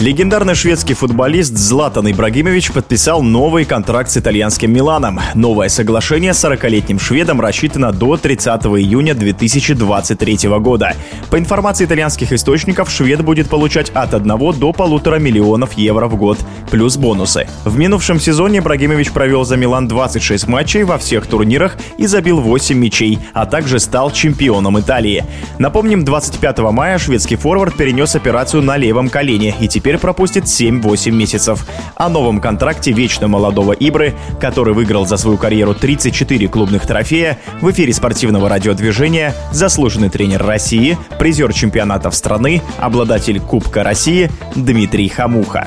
Легендарный шведский футболист Златан Ибрагимович подписал новый контракт с итальянским Миланом. Новое соглашение с 40-летним шведом рассчитано до 30 июня 2023 года. По информации итальянских источников, швед будет получать от 1 до полутора миллионов евро в год, плюс бонусы. В минувшем сезоне Ибрагимович провел за Милан 26 матчей во всех турнирах и забил 8 мячей, а также стал чемпионом Италии. Напомним, 25 мая шведский форвард перенес операцию на левом колене и теперь теперь пропустит 7-8 месяцев. О новом контракте вечно молодого Ибры, который выиграл за свою карьеру 34 клубных трофея, в эфире спортивного радиодвижения заслуженный тренер России, призер чемпионатов страны, обладатель Кубка России Дмитрий Хамуха.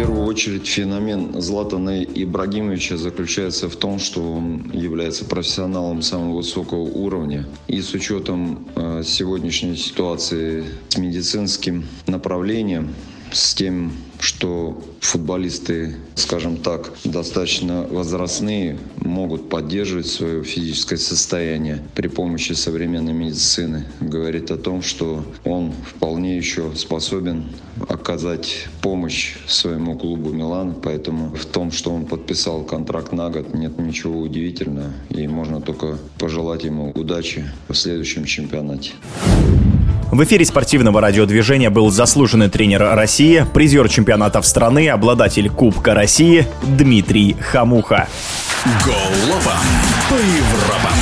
Первую очередь феномен Златана Ибрагимовича заключается в том, что он является профессионалом самого высокого уровня. И с учетом э, сегодняшней ситуации с медицинским направлением, с тем, что футболисты, скажем так, достаточно возрастные, могут поддерживать свое физическое состояние при помощи современной медицины. Говорит о том, что он вполне еще способен оказать помощь своему клубу «Милан», поэтому в том, что он подписал контракт на год, нет ничего удивительного, и можно только пожелать ему удачи в следующем чемпионате. В эфире спортивного радиодвижения был заслуженный тренер России, призер чемпионатов страны, обладатель Кубка России Дмитрий Хамуха. Голопом по Европам.